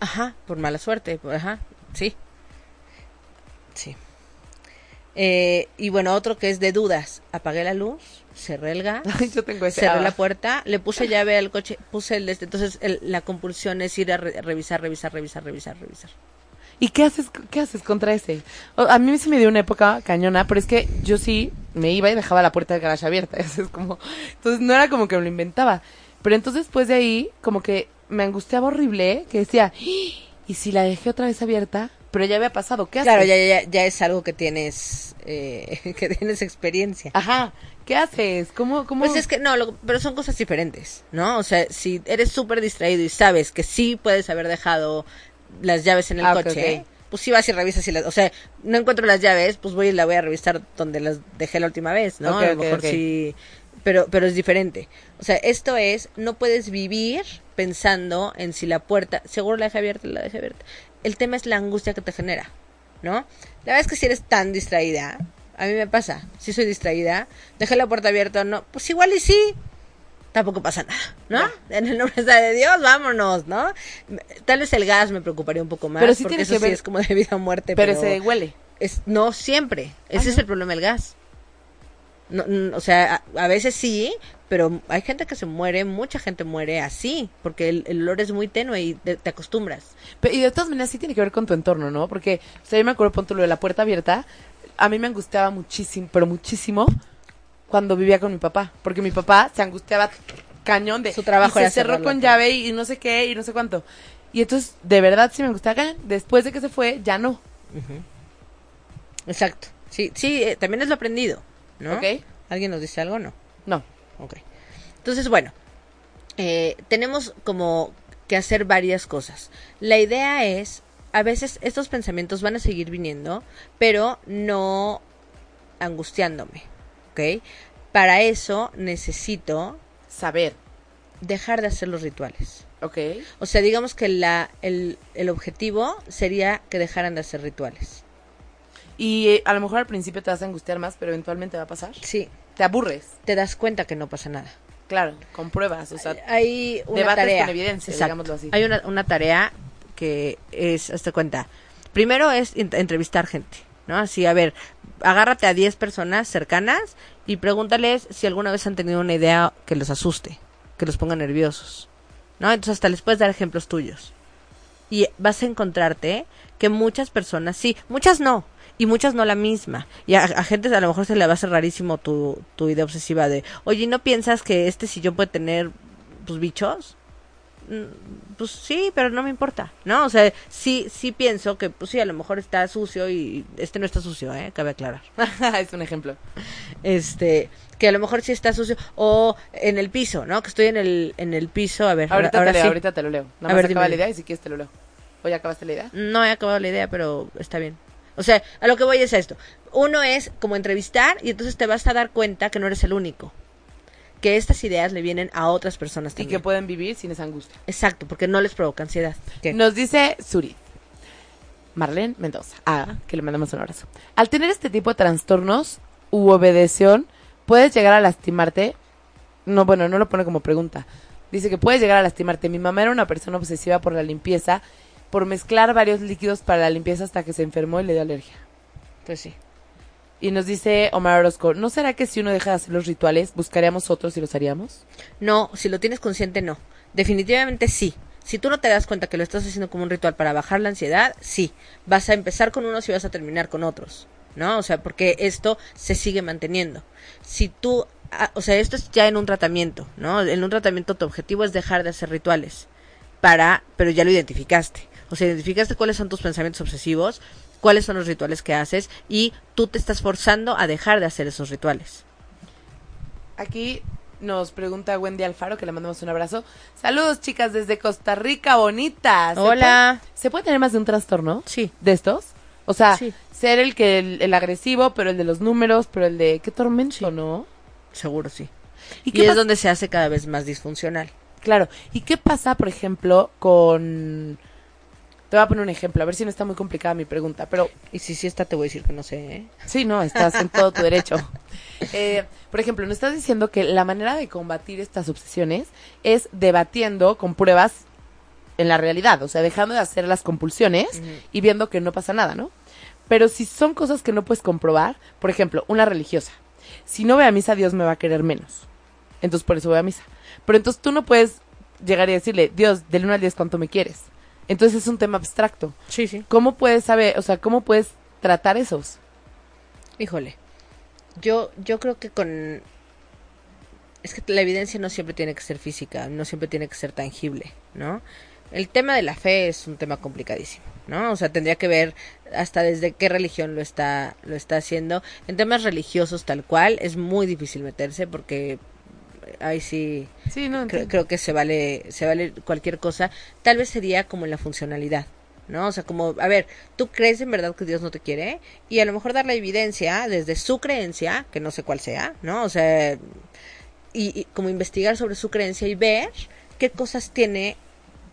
Ajá, por mala suerte, por- ajá, sí. Sí. Eh, y bueno, otro que es de dudas. Apagué la luz, cerré el gas, yo tengo ese. cerré ah. la puerta, le puse llave al coche, puse el este. Entonces el- la compulsión es ir a re- revisar, revisar, revisar, revisar, revisar. ¿Y qué haces, qué haces contra ese? A mí sí me dio una época cañona, pero es que yo sí me iba y dejaba la puerta del garage abierta. Eso es como, entonces no era como que me lo inventaba. Pero entonces después de ahí, como que me angustiaba horrible, que decía, "¡Ah! ¿y si la dejé otra vez abierta? Pero ya había pasado, ¿qué haces? Claro, ya, ya, ya es algo que tienes, eh, que tienes experiencia. Ajá, ¿qué haces? ¿Cómo, cómo? Pues es que no, lo- pero son cosas diferentes, ¿no? O sea, si eres súper distraído y sabes que sí puedes haber dejado las llaves en el Ah, coche, pues sí vas y revisas y las, o sea, no encuentro las llaves, pues voy y la voy a revisar donde las dejé la última vez, ¿no? Ok, a lo ok, mejor ok. sí, pero, pero es diferente. O sea, esto es, no puedes vivir pensando en si la puerta, seguro la dejé abierta, la dejé abierta. El tema es la angustia que te genera, ¿no? La verdad es que si eres tan distraída, a mí me pasa, si soy distraída, dejé la puerta abierta o no, pues igual y sí, tampoco pasa nada, ¿no? En el nombre de Dios, vámonos, ¿no? Tal vez el gas me preocuparía un poco más, Pero sí porque eso que sí ver- es como de vida o muerte, pero pero, se huele. es, no siempre, ese es el problema del gas. No, n- o sea, a, a veces sí, pero hay gente que se muere, mucha gente muere así, porque el, el olor es muy tenue y te, te acostumbras. Pe- y de todas maneras sí tiene que ver con tu entorno, ¿no? Porque, o sea, yo me acuerdo, punto lo de la puerta abierta, a mí me angustiaba muchísimo, pero muchísimo, cuando vivía con mi papá. Porque mi papá se angustiaba cañón de... Su trabajo y era se cerró con llave y no sé qué y no sé cuánto. Y entonces, de verdad, sí me angustiaba cañón. Después de que se fue, ya no. Exacto. Sí, sí, eh, también es lo aprendido, ¿no? ¿Ok? ¿Alguien nos dice algo? No. No. Ok. Entonces, bueno, eh, tenemos como que hacer varias cosas. La idea es, a veces estos pensamientos van a seguir viniendo, pero no angustiándome, ¿ok? Para eso necesito Saber. dejar de hacer los rituales. ¿Ok? O sea, digamos que la, el, el objetivo sería que dejaran de hacer rituales. Y eh, a lo mejor al principio te vas a angustiar más, pero eventualmente va a pasar. Sí, Te aburres. te das cuenta que no pasa nada. Claro, con pruebas. O sea, hay una debates tarea. con evidencia, Exacto. digámoslo así. Hay una, una tarea que es, hazte cuenta. Primero es entrevistar gente, ¿no? Así, a ver, agárrate a 10 personas cercanas y pregúntales si alguna vez han tenido una idea que los asuste, que los ponga nerviosos, ¿no? Entonces hasta les puedes dar ejemplos tuyos. Y vas a encontrarte que muchas personas, sí, muchas no, y muchas no la misma. Y a, a gente a lo mejor se le va a hacer rarísimo tu, tu idea obsesiva de, oye, ¿no piensas que este sillón puede tener, pues, bichos? Mm, Pues sí, pero no me importa, ¿no? O sea, sí, sí pienso que, pues sí, a lo mejor está sucio y este no está sucio, ¿eh? Cabe aclarar. es un ejemplo. Este, que a lo mejor sí está sucio. O en el piso, ¿no? Que estoy en el, en el piso, a ver, Ahorita, ahora, ahora te leo, sí. ahorita te lo leo. Nada A más ver, acaba dime. la idea y si quieres te lo leo. ¿O ya acabaste la idea? No he acabado la idea, pero está bien. O sea, a lo que voy es a esto. Uno es como entrevistar y entonces te vas a dar cuenta que no eres el único. Que estas ideas le vienen a otras personas Y también. que pueden vivir sin esa angustia. Exacto, porque no les provoca ansiedad. ¿Qué? Nos dice Suri. Marlene Mendoza. Ah, que le mandamos un abrazo. Al tener este tipo de trastornos u obedección, ¿puedes llegar a lastimarte? No, bueno, no lo pone como pregunta. Dice que puedes llegar a lastimarte. Mi mamá era una persona obsesiva por la limpieza, por mezclar varios líquidos para la limpieza hasta que se enfermó y le dio alergia. Pues sí. Y nos dice Omar Orozco, ¿no será que si uno deja de hacer los rituales, buscaríamos otros y los haríamos? No, si lo tienes consciente, no. Definitivamente sí. Si tú no te das cuenta que lo estás haciendo como un ritual para bajar la ansiedad, sí. Vas a empezar con unos y vas a terminar con otros. ¿No? O sea, porque esto se sigue manteniendo. Si tú, ah, o sea, esto es ya en un tratamiento, ¿no? En un tratamiento tu objetivo es dejar de hacer rituales. Para, pero ya lo identificaste. O sea, identificaste cuáles son tus pensamientos obsesivos, cuáles son los rituales que haces y tú te estás forzando a dejar de hacer esos rituales. Aquí nos pregunta Wendy Alfaro, que le mandamos un abrazo. Saludos, chicas, desde Costa Rica, bonitas. ¿Se Hola. puede- ¿Se puede tener más de un trastorno Sí. de estos? O sea, Sí. ser el que el, el agresivo, pero el de los números, pero el de qué tormento, ¿no? Seguro sí. ¿Y Y, qué es donde se hace cada vez más disfuncional. Claro. ¿Y qué pasa, por ejemplo, con te voy a poner un ejemplo, a ver si no está muy complicada mi pregunta, pero Y si sí está, te voy a decir que no sé, ¿eh? Sí, no, estás en todo tu derecho. Eh, por ejemplo, nos estás diciendo que la manera de combatir estas obsesiones es debatiendo con pruebas en la realidad, o sea, dejando de hacer las compulsiones y viendo que no pasa nada, ¿no? Pero si son cosas que no puedes comprobar, por ejemplo, una religiosa, si no voy a misa, Dios me va a querer menos. Entonces por eso voy a misa. Pero entonces tú no puedes llegar y decirle, Dios, del 1 al 10, ¿cuánto me quieres? Entonces es un tema abstracto. Sí, sí. ¿Cómo puedes saber, o sea, cómo puedes tratar esos? Híjole. Yo, yo creo que con... Es que la evidencia no siempre tiene que ser física, no siempre tiene que ser tangible, ¿no? El tema de la fe es un tema complicadísimo, ¿no? O sea, tendría que ver hasta desde qué religión lo está, lo está haciendo. En temas religiosos tal cual es muy difícil meterse porque ahí sí, Sí, no, creo, creo que se vale, se vale cualquier cosa. Tal vez sería como en la funcionalidad, ¿no? O sea, como, a ver, tú crees en verdad que Dios no te quiere y a lo mejor dar la evidencia desde su creencia, que no sé cuál sea, ¿no? O sea, y, y como investigar sobre su creencia y ver qué cosas tiene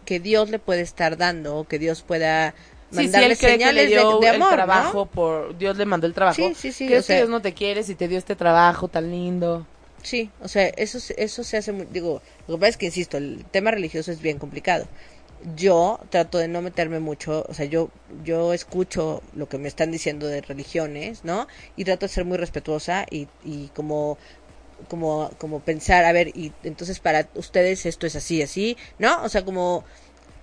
que Dios le puede estar dando o que Dios pueda Sí, sí, mandarle él cree que señales le dio de, de amor, el ¿no? por Dios le mandó el trabajo. Sí, sí, sí, ¿Crees o sea- que Dios no te quiere si te dio este trabajo tan lindo? Sí, o sea, eso, eso se hace muy, digo, lo que pasa es que, insisto, el tema religioso es bien complicado. Yo trato de no meterme mucho, o sea, yo, yo escucho lo que me están diciendo de religiones, ¿no? Y trato de ser muy respetuosa y, y como, como, como pensar, a ver, y entonces para ustedes esto es así, así, ¿no? O sea, como,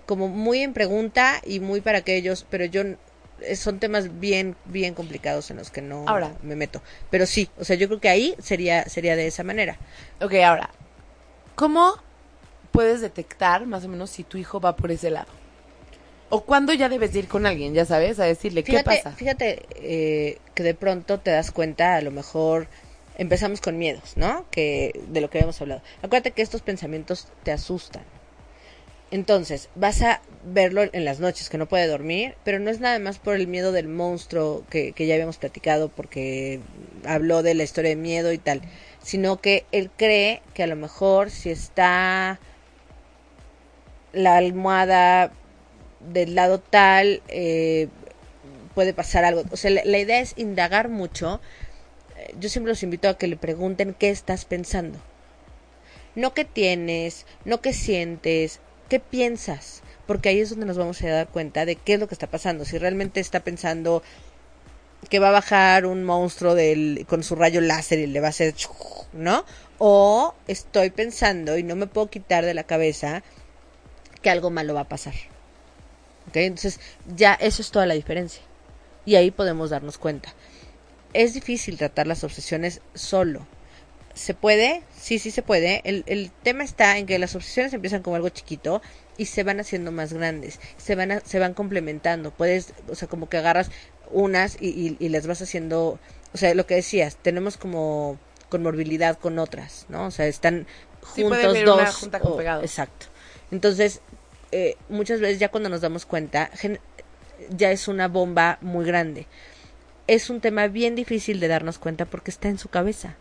como muy en pregunta y muy para que ellos, pero yo son temas bien bien complicados en los que no Ahora. me meto. Pero sí, o sea, yo creo que ahí sería sería de esa manera. Ok, ahora, ¿cómo puedes detectar más o menos si tu hijo va por ese lado? ¿O cuándo ya debes de ir con alguien, ya sabes, a decirle qué pasa? fíjate eh, que de pronto te das cuenta, a lo mejor empezamos con miedos, ¿no? Que de lo que habíamos hablado. Acuérdate que estos pensamientos te asustan. Entonces, vas a verlo en las noches, que no puede dormir, pero no es nada más por el miedo del monstruo que, ya habíamos platicado, porque habló de la historia de miedo y tal, sino que él cree que a lo mejor si está la almohada del lado tal, eh, puede pasar algo. O sea, la, la idea es indagar mucho. Yo siempre los invito a que le pregunten qué estás pensando. No qué tienes, no qué sientes, qué piensas. Porque ahí es donde nos vamos a dar cuenta de qué es lo que está pasando. Si realmente está pensando que va a bajar un monstruo del, con su rayo láser y le va a hacer, ¿no? O estoy pensando y no me puedo quitar de la cabeza que algo malo va a pasar. Entonces, ya eso es toda la diferencia. Y ahí podemos darnos cuenta. Es difícil tratar las obsesiones solo. ¿Se puede? Sí, sí se puede. El, el tema está en que las obsesiones empiezan como algo chiquito y se van haciendo más grandes. Se van, a- se van complementando. Puedes, o sea, como que agarras unas y, y, y las vas haciendo. O sea, lo que decías, tenemos como conmorbilidad con otras, ¿no? O sea, están Sí, puede juntos haber dos. una junta con o- pegados. exacto. Entonces, eh, muchas veces ya cuando nos damos cuenta, ya es una bomba muy grande. Es un tema bien difícil de darnos cuenta porque está en su cabeza,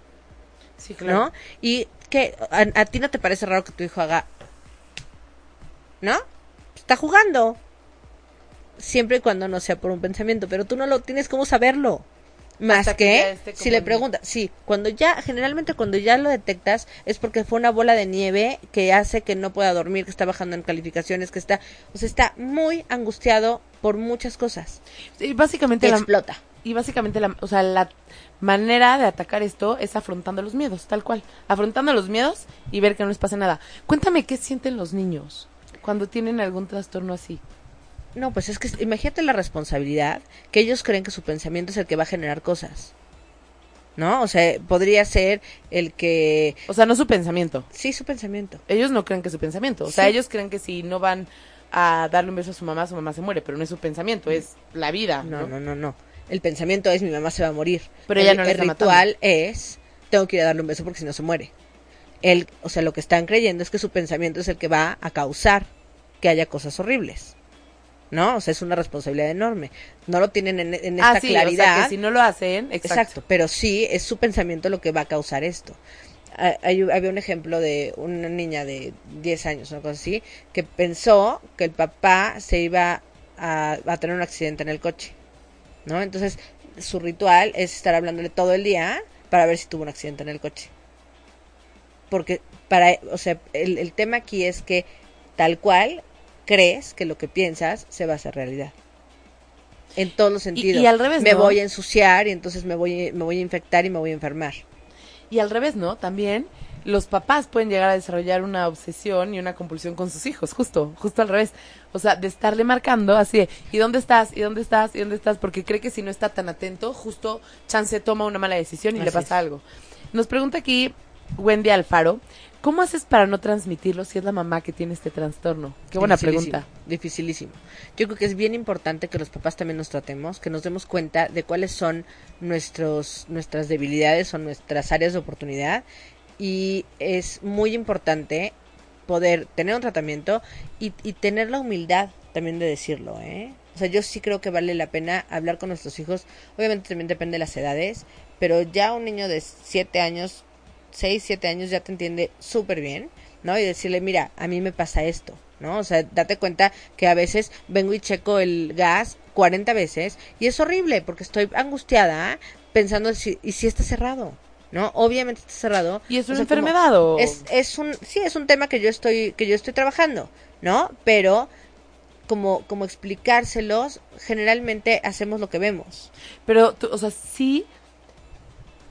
Sí, ¿no? Y que a, a ti no te parece raro que tu hijo haga, ¿no? Está jugando. Siempre y cuando no sea por un pensamiento, pero tú no lo tienes como saberlo. Más que si le preguntas, sí, cuando ya, generalmente cuando ya lo detectas es porque fue una bola de nieve que hace que no pueda dormir, que está bajando en calificaciones, que está, o sea, está muy angustiado por muchas cosas. Y básicamente Te la, explota. y básicamente la, o sea, la manera de atacar esto es afrontando los miedos, tal cual. Afrontando los miedos y ver que no les pasa nada. Cuéntame qué sienten los niños cuando tienen algún trastorno así. No, pues es que imagínate la responsabilidad que ellos creen que su pensamiento es el que va a generar cosas. ¿No? O sea, podría ser el que... O sea, no su pensamiento. Sí, su pensamiento. Ellos no creen que es su pensamiento. O sea, ellos creen que si no van a darle un beso a su mamá, su mamá se muere, pero no es su pensamiento, es la vida. No, ¿no? no, no, no. El pensamiento es mi mamá se va a morir. Pero el, ella no el está ritual es tengo que ir a darle un beso porque si no se muere. El, o sea, lo que están creyendo es que su pensamiento es el que va a causar que haya cosas horribles. ¿No? O sea, es una responsabilidad enorme. No lo tienen en, en esta ah, sí, claridad. o sea, que si no lo hacen, exacto. Exacto, pero sí es su pensamiento lo que va a causar esto. Ah, hay- había un ejemplo de una niña de 10 años, una cosa así, que pensó que el papá se iba a, a tener un accidente en el coche, ¿no? Entonces, su ritual es estar hablándole todo el día para ver si tuvo un accidente en el coche. Porque, para, o sea, el, el tema aquí es que tal cual crees que lo que piensas se va a hacer realidad. En todos los sentidos. y al revés, me ¿no? voy a ensuciar y entonces me voy, me voy a infectar y me voy a enfermar. Y al revés, ¿no? También los papás pueden llegar a desarrollar una obsesión y una compulsión con sus hijos, justo, justo al revés. O sea, de estarle marcando así de, ¿y dónde estás? ¿Y dónde estás? ¿Y dónde estás? Porque cree que si no está tan atento, justo chance toma una mala decisión y le pasa es. algo. Nos pregunta aquí Wendy Alfaro, ¿cómo haces para no transmitirlo si es la mamá que tiene este trastorno? Qué buena Dificilísimo, pregunta. Dificilísimo. Yo creo que es bien importante que los papás también nos tratemos, que nos demos cuenta de cuáles son nuestros, nuestras debilidades o nuestras áreas de oportunidad. Y es muy importante poder tener un tratamiento y, y tener la humildad también de decirlo, ¿eh? O sea, yo sí creo que vale la pena hablar con nuestros hijos. Obviamente también depende de las edades, pero ya un niño de 7 años, 6, 7 años ya te entiende súper bien, ¿no? Y decirle, mira, a mí me pasa esto, ¿no? O sea, date cuenta que a veces vengo y checo el gas 40 veces y es horrible porque estoy angustiada pensando si, y si está cerrado, ¿no? Obviamente está cerrado. ¿Y es O una sea, enfermedad o...? es, es un sí es un tema que yo estoy que yo estoy trabajando no pero como como explicárselos generalmente hacemos lo que vemos Pero, tú, o sea, sí,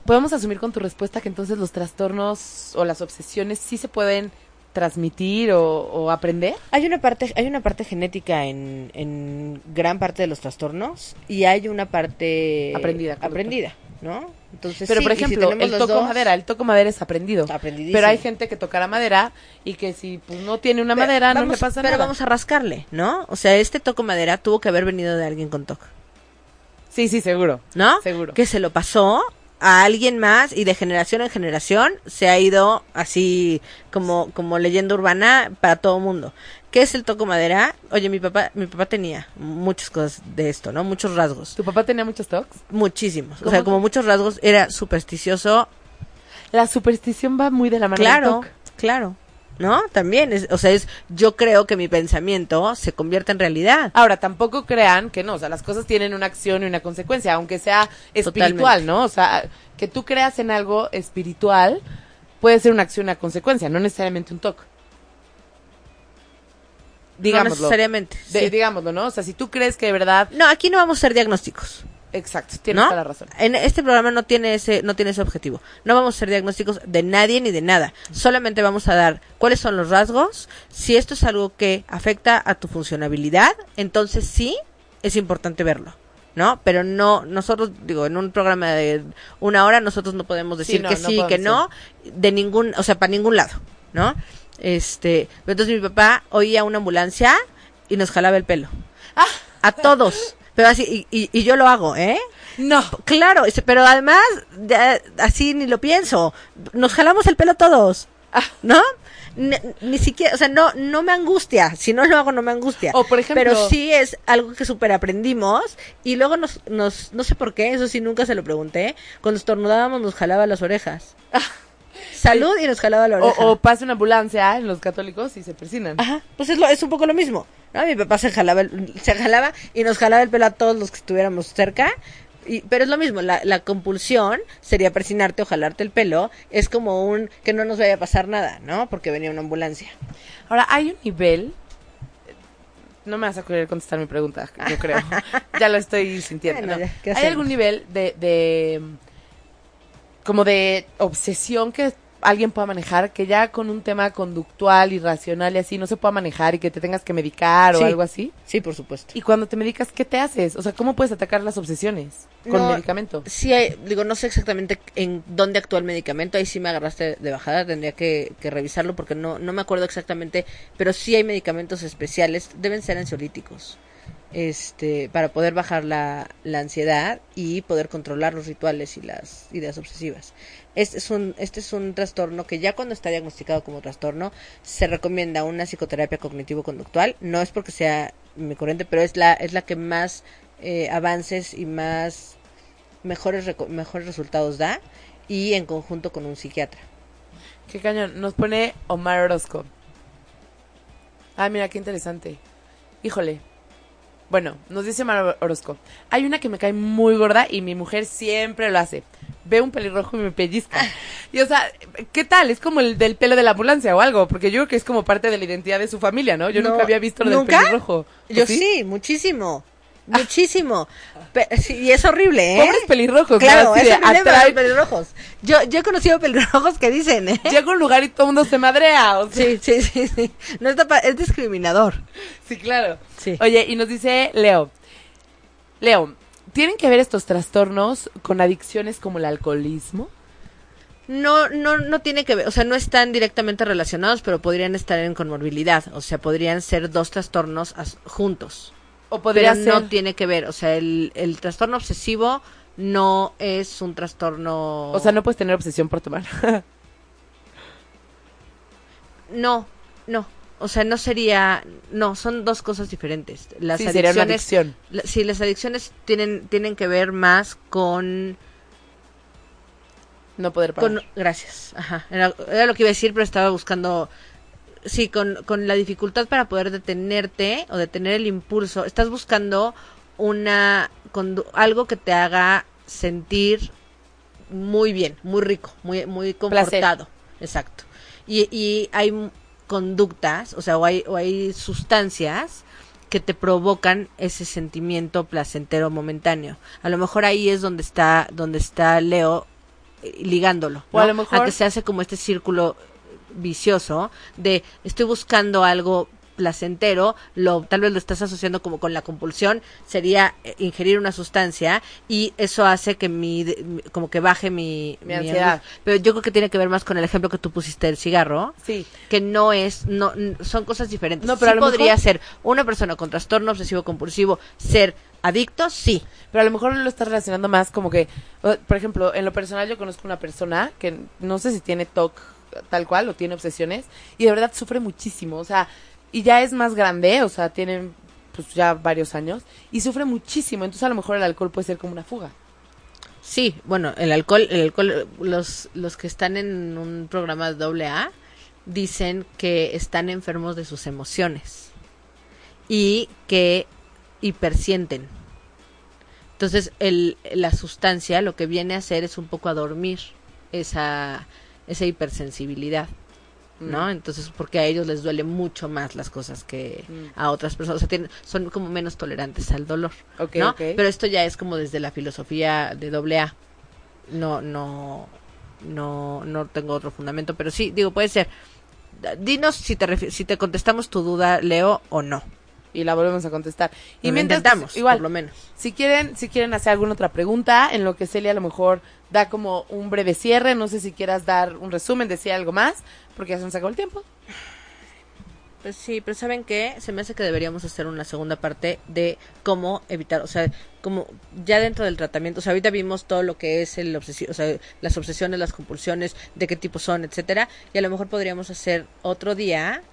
podemos asumir con tu respuesta que entonces los trastornos o las obsesiones sí se pueden transmitir o, o aprender. hay una parte hay una parte genética en, en gran parte de los trastornos y hay una parte Aprendida, correcto. aprendida no entonces Pero, sí, por si ejemplo, el toco dos, madera, el toco madera es aprendido. Pero hay gente que tocará madera y que si pues, no tiene una Pero madera no le pasa pero nada. vamos a rascarle no o sea este toco madera tuvo que haber venido de alguien con toco Sí, sí, seguro. ¿no? Seguro. Que se lo pasó a alguien más y de generación en generación se ha ido así como, como leyenda urbana para todo mundo. ¿Qué es el toco madera? Oye, mi papá, mi papá tenía muchas cosas de esto, ¿no? Muchos rasgos. ¿Tu papá tenía muchos tocs? Muchísimos. O ¿Cómo sea, como muchos rasgos, era supersticioso. La superstición va muy de la mano del Claro, TOC. claro. ¿No? También es, o sea, es, yo creo que mi pensamiento se convierte en realidad. Ahora, tampoco crean que no, o sea, las cosas tienen una acción y una consecuencia, aunque sea espiritual, Totalmente. ¿no? O sea, que tú creas en algo espiritual puede ser una acción y una consecuencia, no necesariamente un toque. No Digámoslo. necesariamente. De- sí. Digámoslo, ¿no? O sea, si tú crees que de verdad... No, aquí no vamos a hacer diagnósticos. Exacto, tienes ¿no? toda la razón. En este programa no tiene ese no tiene ese objetivo. No vamos a hacer diagnósticos de nadie ni de nada. Solamente vamos a dar cuáles son los rasgos. Si esto es algo que afecta a tu funcionabilidad, entonces sí es importante verlo. ¿No? Pero no, nosotros, digo, en un programa de una hora, nosotros no podemos Sí, decir no, que no sí, que no, de ningún, o sea, para ningún lado, ¿no? Este, entonces mi papá oía una ambulancia y nos jalaba el pelo. Ah. A todos. Pero así, y, y, y yo lo hago, ¿eh? No. Claro, pero además, ya, así ni lo pienso. Nos jalamos el pelo todos. Ah. ¿No? Ni, ni siquiera, o sea, no, no me angustia. Si no lo hago, no me angustia. O, por ejemplo- Pero sí es algo que super aprendimos. Y luego nos, nos, no sé por qué, eso sí nunca se lo pregunté. Cuando estornudábamos nos jalaba las orejas. Salud y nos jalaba la oreja. o pasa una ambulancia en los católicos y se persinan. Ajá, pues es, lo, es un poco lo mismo. ¿no? Mi papá se jalaba, el- se jalaba y nos jalaba el pelo a todos los que estuviéramos cerca. Y, pero es lo mismo, la, la compulsión sería persinarte o jalarte el pelo. Es como un que no nos vaya a pasar nada, ¿no? Porque venía una ambulancia. Ahora, hay un nivel. No me vas a querer contestar mi pregunta, yo creo. ya lo estoy sintiendo. Bueno, ¿no? ya, ¿qué ¿Hay algún nivel de, de. como de obsesión que alguien pueda manejar? Que ya con un tema conductual, irracional y así no se pueda manejar y que te tengas que medicar o algo así? Sí, por supuesto. Y cuando te medicas, ¿qué te haces? O sea, ¿cómo puedes atacar las obsesiones con No, medicamento? Sí, hay- digo, no sé exactamente en dónde actúa el medicamento, ahí sí me agarraste de bajada, tendría que, que revisarlo porque no, no me acuerdo exactamente, pero sí hay medicamentos especiales, deben ser ansiolíticos, este, para poder bajar la, ansiedad y poder controlar los rituales y las ideas obsesivas. Este es un, este es un trastorno que ya cuando está diagnosticado como trastorno, se recomienda una psicoterapia cognitivo-conductual, no es porque sea mi corriente, pero es la, es la que más eh, avances y más mejores mejores resultados da y en conjunto con un psiquiatra. Qué cañón. Nos pone Omar Orozco. Ah, mira, qué interesante. Híjole. Bueno, nos dice Omar Orozco. Hay una que me cae muy gorda y mi mujer siempre lo hace. Ve un pelirrojo y me pellizca. Y o sea, ¿qué tal? Es como el del pelo de la ambulancia o algo, porque yo creo que es como parte de la identidad de su familia, ¿no? Yo No, nunca había visto lo del pelirrojo. ¿O Yo sí? muchísimo. Muchísimo. Pe- y es horrible, ¿eh? Pobres pelirrojos, Claro, es horrible atrae- pelirrojos. Yo, yo he conocido pelirrojos que dicen, ¿eh? Llega a un lugar y todo el mundo se madrea. O sea, Sí, sí, sí, sí. No está pa- es discriminador. sí, claro. Sí. Oye, y nos dice Leo. Leo, ¿tienen que ver estos trastornos con adicciones como el alcoholismo? No, no, no tiene que ver, o sea, no están directamente relacionados, pero podrían estar en comorbilidad, o sea, podrían ser dos trastornos as- juntos. O podría pero ser. no tiene que ver, o sea, el, el trastorno obsesivo no es un trastorno. O sea, no puedes tener obsesión por tomar. No, no. O sea, no sería, no, son dos cosas diferentes. Las sí, sería una adicciones, adicción. la- sí, las adicciones tienen, tienen que ver más con, No poder parar. con, gracias, ajá, era, era lo que iba a decir, pero estaba buscando, sí, con, con la dificultad para poder detenerte o detener el impulso. Estás buscando una, algo que te haga sentir muy bien, muy rico, muy, muy Placer. confortado. Exacto. Y, y hay conductas, o sea, o hay, o hay sustancias que te provocan ese sentimiento placentero momentáneo. A lo mejor ahí es donde está, donde está Leo eh, ligándolo. O a lo mejor- que se hace como este círculo vicioso de estoy buscando algo placentero, lo tal vez lo estás asociando como con la compulsión, sería eh, ingerir una sustancia y eso hace que mi, como que baje mi, Mi ansiedad. Pero yo creo que tiene que ver más con el ejemplo que tú pusiste del cigarro, Sí. que no es, no, son cosas diferentes. No, pero Sí podría mejor- ser una persona con trastorno obsesivo compulsivo ser adicto, sí. Pero a lo mejor lo estás relacionando más como que, por ejemplo, en lo personal yo conozco una persona que no sé si tiene TOC tal cual o tiene obsesiones y de verdad sufre muchísimo, o sea, y ya es más grande, o sea, tiene pues ya varios años y sufre muchísimo, entonces a lo mejor el alcohol puede ser como una fuga. Sí, bueno, el alcohol, el alcohol, los, los que están en un programa doble A dicen que están enfermos de sus emociones y que hipersienten. Entonces, el, la sustancia lo que viene a hacer es un poco a dormir esa, esa hipersensibilidad, ¿no? Mm. Entonces, porque a ellos les duele mucho más las cosas que Mm. a otras personas, o sea, tienen- son como menos tolerantes al dolor. ¿no? Pero esto ya es como desde la filosofía de doble A. No, no, no, no tengo otro fundamento, pero sí, digo, puede ser. Dinos si te si te contestamos tu duda, Leo, o no. Y la volvemos a contestar. Y Y mientras, intentamos, igual, por lo menos. Si quieren, si quieren hacer alguna otra pregunta, en lo que Celia a lo mejor da como un breve cierre, no sé si quieras dar un resumen, decir algo más, porque ya se nos acabó el tiempo. Pues sí, pero ¿saben qué? Se me hace que deberíamos hacer una segunda parte de cómo evitar, o sea, como ya dentro del tratamiento, o sea, ahorita vimos todo lo que es el obsesión, o sea, las obsesiones, las compulsiones, de qué tipo son, etcétera, y a lo mejor podríamos hacer otro día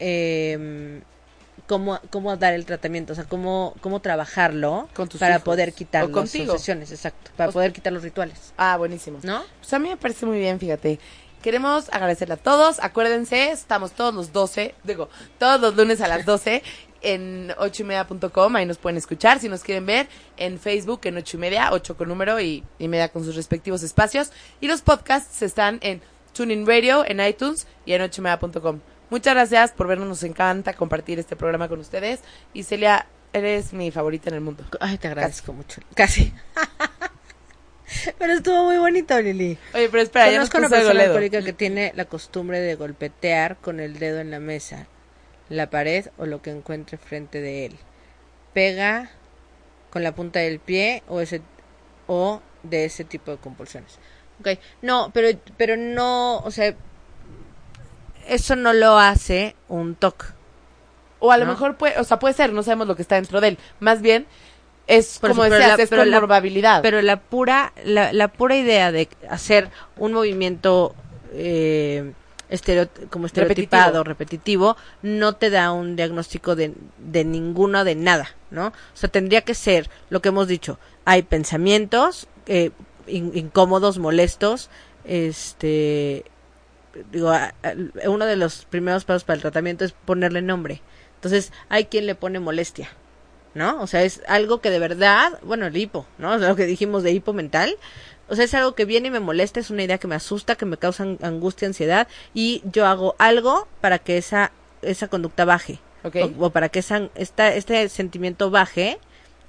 eh, cómo, cómo dar el tratamiento, o sea, cómo, cómo trabajarlo Con tus para hijos. poder quitar O las obsesiones, exacto, para O- poder quitar los rituales, Ah, buenísimo. ¿no? Pues a mí me parece muy bien, fíjate. Queremos agradecerle a todos. Acuérdense, estamos todos los 12, digo, todos los lunes a las 12 en ochoymedia.com. Ahí nos pueden escuchar. Si nos quieren ver en Facebook, en ocho y media, 8 con número y, y media con sus respectivos espacios. Y los podcasts están en Tuning Radio, en iTunes y en ochoymedia.com. Muchas gracias por vernos. Nos encanta compartir este programa con ustedes. Y Celia, eres mi favorita en el mundo. Ay, te agradezco mucho. Casi. pero estuvo muy bonito, Lili. Oye, pero espera, ya nos Conozco una persona alcohólica que tiene la costumbre de golpetear con el dedo en la mesa, la pared o lo que encuentre frente de él. Pega con la punta del pie o ese o de ese tipo de compulsiones. Okay. No, pero pero no, o sea, eso no lo hace un TOC. O a lo mejor puede, o sea, puede ser, no sabemos lo que está dentro de él. Más bien, es Por como eso, decías, la- es pero con la- probabilidad. Pero la pura, la, la pura idea de hacer un movimiento eh, estereo- como estereotipado, repetitivo. no te da un diagnóstico de, de ninguno, de nada, ¿no? O sea, tendría que ser lo que hemos dicho. Hay pensamientos eh, in- incómodos, molestos, este... Digo, a- a- uno de los primeros pasos para el tratamiento es ponerle nombre. Entonces, hay quien le pone molestia. ¿no? O sea, es algo que de verdad, bueno, el hipo, ¿no? O sea, lo que dijimos de hipo mental. O sea, es algo que viene y me molesta, es una idea que me asusta, que me causa an- angustia, ansiedad, y yo hago algo para que esa, esa conducta baje. O, o para que esa, esta, este sentimiento baje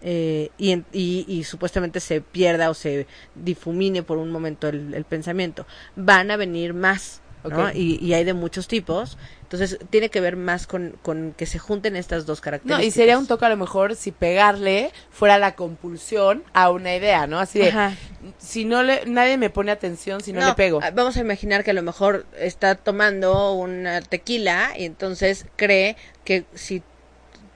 eh, y, y, y supuestamente se pierda o se difumine por un momento el, el pensamiento. Van a venir más, ¿no? Y, y hay de muchos tipos. Entonces, tiene que ver más con, con que se junten estas dos No, características. y sería un toque a lo mejor si pegarle fuera la compulsión a una idea, ¿no? Así de, Ajá. si no le, nadie me pone atención si no, le pego. ah, Vamos a imaginar que a lo mejor está tomando una tequila y entonces cree que si,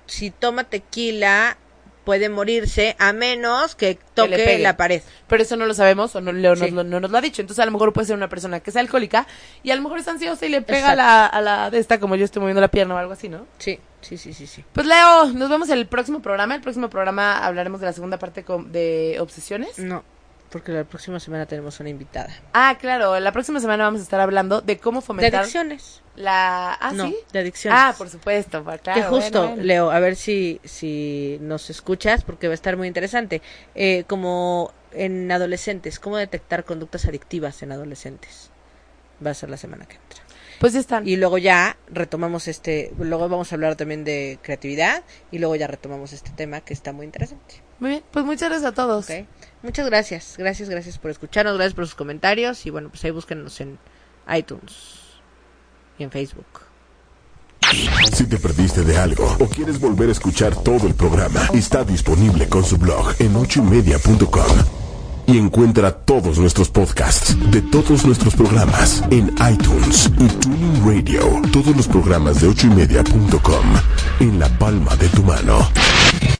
si toma tequila puede morirse a menos que toque la pared. Pero eso no lo sabemos o no, Leo nos Sí. lo- no nos lo ha dicho. Entonces a lo mejor puede ser una persona que es alcohólica y a lo mejor es ansiosa y le pega a la, a la de esta como yo estoy moviendo la pierna o algo así, ¿no? Sí, sí, sí, sí, sí. Pues Leo, nos vemos en el próximo programa. El próximo programa hablaremos de la segunda parte de obsesiones. No, porque la próxima semana tenemos una invitada. Ah, claro, la próxima semana vamos a estar hablando de cómo De fomentar adicciones. la... Ah, no, ¿sí? de adicciones. Ah, por supuesto, pa- claro. que justo, bueno, bueno. Leo, a ver si, si nos escuchas, porque va a estar muy interesante. Eh, como en adolescentes, cómo detectar conductas adictivas en adolescentes. Va a ser la semana que entra. Pues ya están. Y luego ya retomamos este, luego vamos a hablar también de creatividad y luego ya retomamos este tema que está muy interesante. Muy bien, pues muchas gracias a todos. Muchas gracias, gracias, gracias por escucharnos, gracias por sus comentarios y bueno, pues ahí búsquenos en iTunes y en Facebook. Si te perdiste de algo o quieres volver a escuchar todo el programa, está disponible con su blog en ochoymedia.com. Y encuentra todos nuestros podcasts de todos nuestros programas en iTunes y Tuning Radio. Todos los programas de ochoymedia.com en la palma de tu mano.